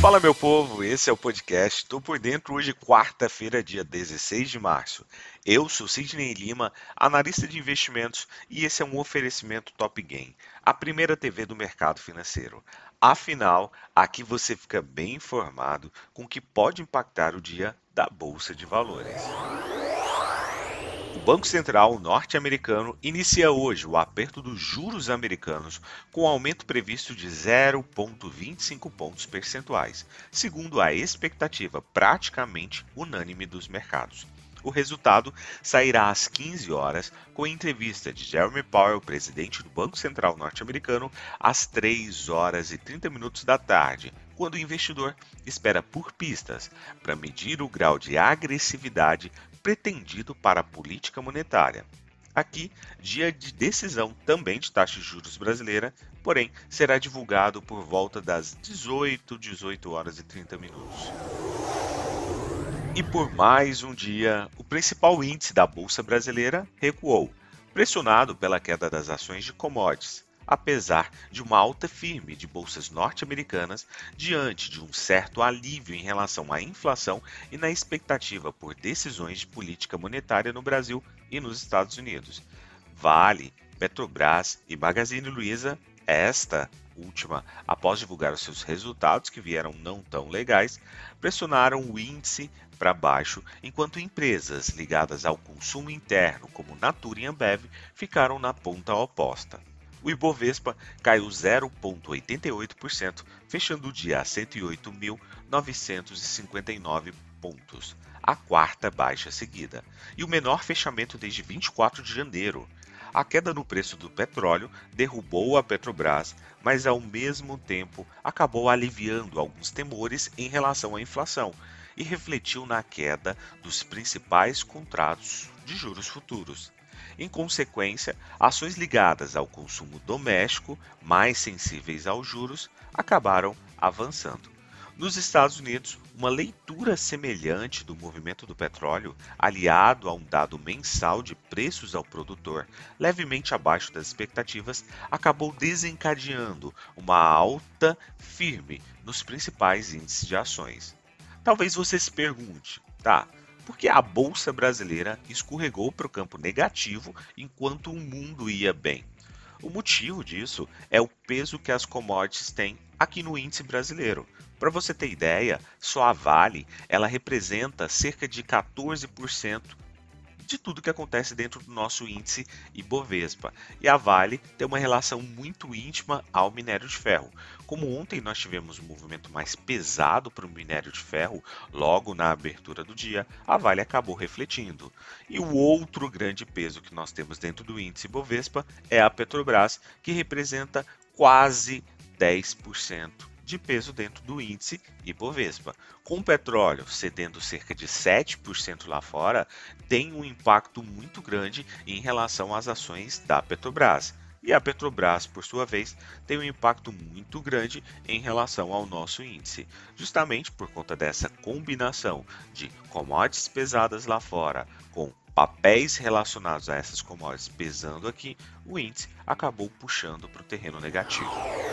Fala meu povo, esse é o podcast. Estou por dentro hoje, quarta-feira, dia 16 de março. Eu sou Sidney Lima, analista de investimentos, e esse é um oferecimento Top Game, a primeira TV do mercado financeiro. Afinal, aqui você fica bem informado com o que pode impactar o dia da Bolsa de Valores. Banco Central norte-americano inicia hoje o aperto dos juros americanos com aumento previsto de 0,25 pontos percentuais, segundo a expectativa praticamente unânime dos mercados. O resultado sairá às 15 horas com a entrevista de Jeremy Powell, presidente do Banco Central norte-americano, às 3 horas e 30 minutos da tarde, quando o investidor espera por pistas para medir o grau de agressividade pretendido para a política monetária. Aqui, dia de decisão também de taxa de juros brasileira, porém será divulgado por volta das 18, 18 horas e 30 minutos. E por mais um dia, o principal índice da Bolsa Brasileira recuou, pressionado pela queda das ações de commodities, apesar de uma alta firme de bolsas norte-americanas diante de um certo alívio em relação à inflação e na expectativa por decisões de política monetária no Brasil e nos Estados Unidos. Vale, Petrobras e Magazine Luiza, esta última, após divulgar os seus resultados que vieram não tão legais, pressionaram o índice para baixo, enquanto empresas ligadas ao consumo interno, como Natura e Ambev, ficaram na ponta oposta. O Ibovespa caiu 0,88%, fechando o dia a 108.959 pontos, a quarta baixa seguida, e o menor fechamento desde 24 de janeiro. A queda no preço do petróleo derrubou a Petrobras, mas ao mesmo tempo acabou aliviando alguns temores em relação à inflação e refletiu na queda dos principais contratos de juros futuros. Em consequência, ações ligadas ao consumo doméstico, mais sensíveis aos juros, acabaram avançando. Nos Estados Unidos, uma leitura semelhante do movimento do petróleo, aliado a um dado mensal de preços ao produtor levemente abaixo das expectativas, acabou desencadeando uma alta firme nos principais índices de ações. Talvez você se pergunte, tá, porque a bolsa brasileira escorregou para o campo negativo enquanto o mundo ia bem. O motivo disso é o peso que as commodities têm aqui no índice brasileiro. Para você ter ideia, só a Vale ela representa cerca de 14% de tudo que acontece dentro do nosso índice Ibovespa. E a Vale tem uma relação muito íntima ao minério de ferro. Como ontem nós tivemos um movimento mais pesado para o minério de ferro, logo na abertura do dia, a Vale acabou refletindo. E o outro grande peso que nós temos dentro do índice Ibovespa é a Petrobras, que representa quase 10% de peso dentro do índice Ibovespa. Com o petróleo cedendo cerca de 7% lá fora, tem um impacto muito grande em relação às ações da Petrobras. E a Petrobras, por sua vez, tem um impacto muito grande em relação ao nosso índice, justamente por conta dessa combinação de commodities pesadas lá fora com papéis relacionados a essas commodities pesando aqui, o índice acabou puxando para o terreno negativo.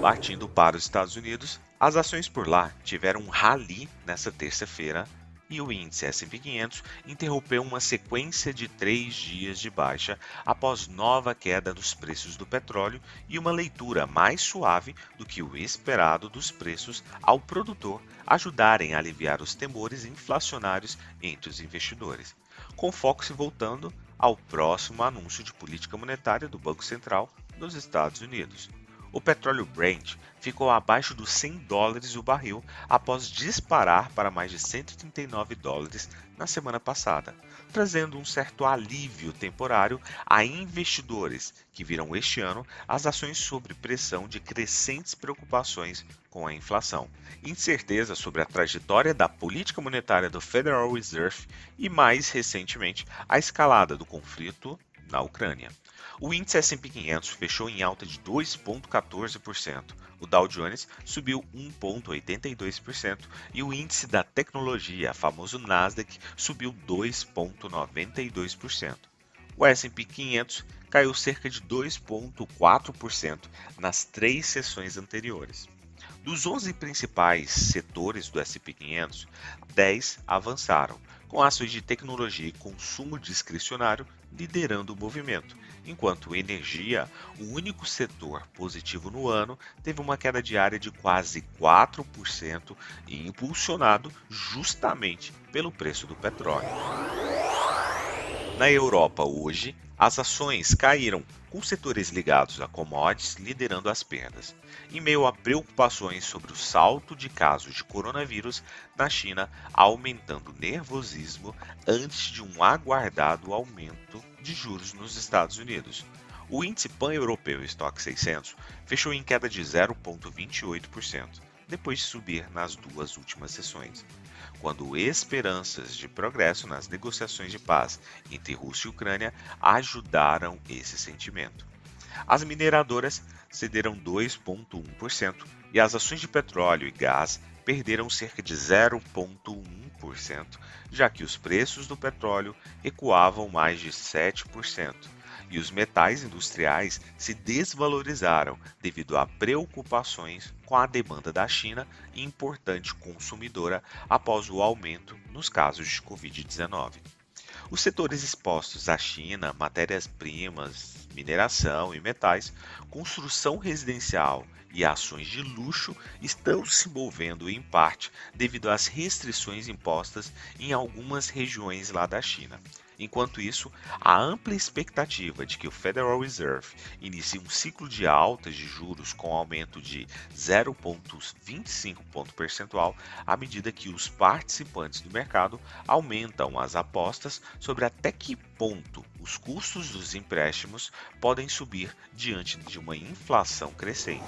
Partindo para os Estados Unidos, as ações por lá tiveram um rally nessa terça-feira e o índice S&P 500 interrompeu uma sequência de três dias de baixa após nova queda dos preços do petróleo e uma leitura mais suave do que o esperado dos preços ao produtor ajudarem a aliviar os temores inflacionários entre os investidores, com foco se voltando ao próximo anúncio de política monetária do Banco Central nos Estados Unidos. O petróleo Brent ficou abaixo dos 100 dólares o barril após disparar para mais de 139 dólares na semana passada, trazendo um certo alívio temporário a investidores que viram este ano as ações sob pressão de crescentes preocupações com a inflação, incerteza sobre a trajetória da política monetária do Federal Reserve e, mais recentemente, a escalada do conflito na Ucrânia. O índice S&P 500 fechou em alta de 2,14%, o Dow Jones subiu 1,82% e o índice da tecnologia, famoso Nasdaq, subiu 2,92%. O S&P 500 caiu cerca de 2,4% nas três sessões anteriores. Dos 11 principais setores do SP 500, 10 avançaram, com ações de tecnologia e consumo discricionário liderando o movimento, enquanto energia, o único setor positivo no ano, teve uma queda diária de quase 4% e impulsionado justamente pelo preço do petróleo. Na Europa hoje, as ações caíram, com setores ligados a commodities liderando as perdas, em meio a preocupações sobre o salto de casos de coronavírus na China, aumentando o nervosismo antes de um aguardado aumento de juros nos Estados Unidos. O índice pan-europeu Stock 600 fechou em queda de 0,28%, depois de subir nas duas últimas sessões quando esperanças de progresso nas negociações de paz entre Rússia e Ucrânia ajudaram esse sentimento. As mineradoras cederam 2,1% e as ações de petróleo e gás perderam cerca de 0,1%, já que os preços do petróleo recuavam mais de 7% e os metais industriais se desvalorizaram devido a preocupações com a demanda da China, importante consumidora, após o aumento nos casos de Covid-19. Os setores expostos à China, matérias-primas, mineração e metais, construção residencial e ações de luxo estão se movendo em parte devido às restrições impostas em algumas regiões lá da China. Enquanto isso, a ampla expectativa de que o Federal Reserve inicie um ciclo de altas de juros com aumento de 0,25 ponto percentual à medida que os participantes do mercado aumentam as apostas sobre até que ponto os custos dos empréstimos podem subir diante de uma inflação crescente.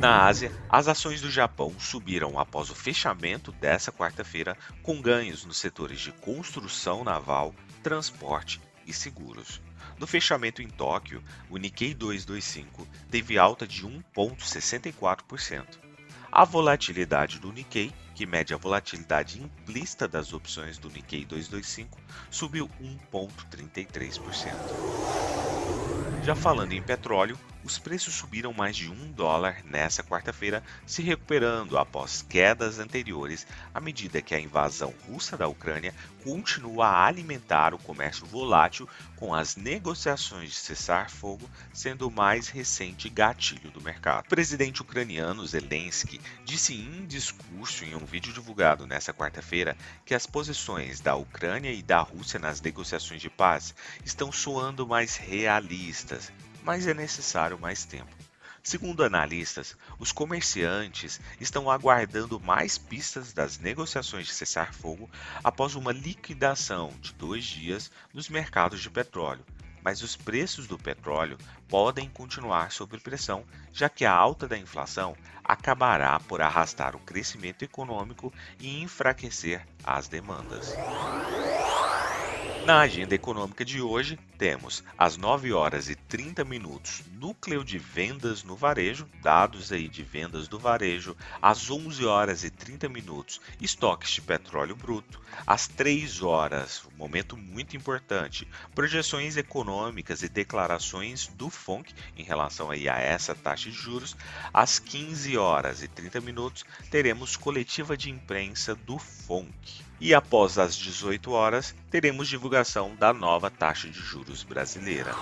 Na Ásia, as ações do Japão subiram após o fechamento dessa quarta-feira, com ganhos nos setores de construção naval, transporte e seguros. No fechamento em Tóquio, o Nikkei 225 teve alta de 1,64%. A volatilidade do Nikkei, que mede a volatilidade implícita das opções do Nikkei 225, subiu 1,33%. Já falando em petróleo, os preços subiram mais de um dólar nesta quarta-feira, se recuperando após quedas anteriores, à medida que a invasão russa da Ucrânia continua a alimentar o comércio volátil, com as negociações de cessar-fogo sendo o mais recente gatilho do mercado. O presidente ucraniano Zelensky disse em discurso em um vídeo divulgado nesta quarta-feira que as posições da Ucrânia e da Rússia nas negociações de paz estão soando mais realistas mas é necessário mais tempo. Segundo analistas, os comerciantes estão aguardando mais pistas das negociações de cessar-fogo após uma liquidação de dois dias nos mercados de petróleo, mas os preços do petróleo podem continuar sob pressão, já que a alta da inflação acabará por arrastar o crescimento econômico e enfraquecer as demandas. Na agenda econômica de hoje, temos às 9 horas e 30 minutos núcleo de vendas no varejo, dados aí de vendas do varejo, às 11 horas e 30 minutos estoques de petróleo bruto, às 3 horas, um momento muito importante, projeções econômicas e declarações do FONC em relação aí a essa taxa de juros, às 15 horas e 30 minutos teremos coletiva de imprensa do FONC. E após as 18 horas, teremos divulgação da nova taxa de juros brasileira.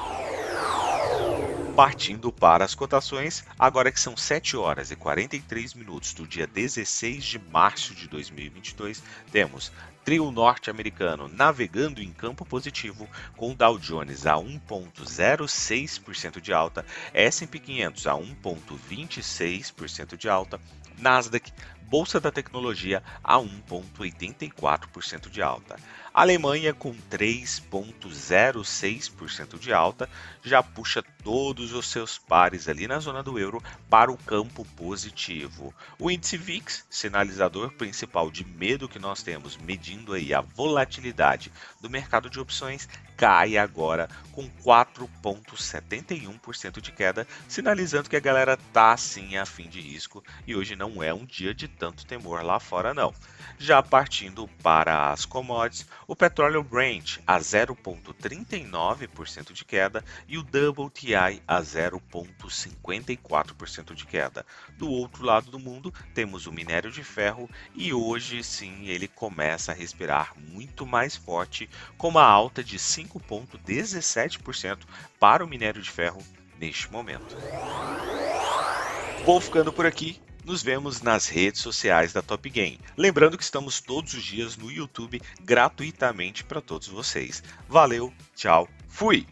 Partindo para as cotações, agora que são 7 horas e 43 minutos do dia 16 de março de 2022, temos trio norte-americano navegando em campo positivo, com Dow Jones a 1,06% de alta, S&P 500 a 1,26% de alta, Nasdaq Bolsa da Tecnologia a 1,84% de alta. Alemanha, com 3,06% de alta, já puxa todos os seus pares ali na zona do euro para o campo positivo. O índice VIX, sinalizador principal de medo que nós temos, medindo aí a volatilidade do mercado de opções, cai agora com 4,71% de queda, sinalizando que a galera tá sim a fim de risco e hoje não é um dia de tanto temor lá fora não. Já partindo para as commodities, o petróleo Brent a 0,39% de queda e o WTI a 0,54% de queda. Do outro lado do mundo, temos o minério de ferro e hoje sim ele começa a respirar muito mais forte, com uma alta de 5,17% para o minério de ferro neste momento. Vou ficando por aqui. Nos vemos nas redes sociais da Top Game. Lembrando que estamos todos os dias no YouTube gratuitamente para todos vocês. Valeu, tchau, fui!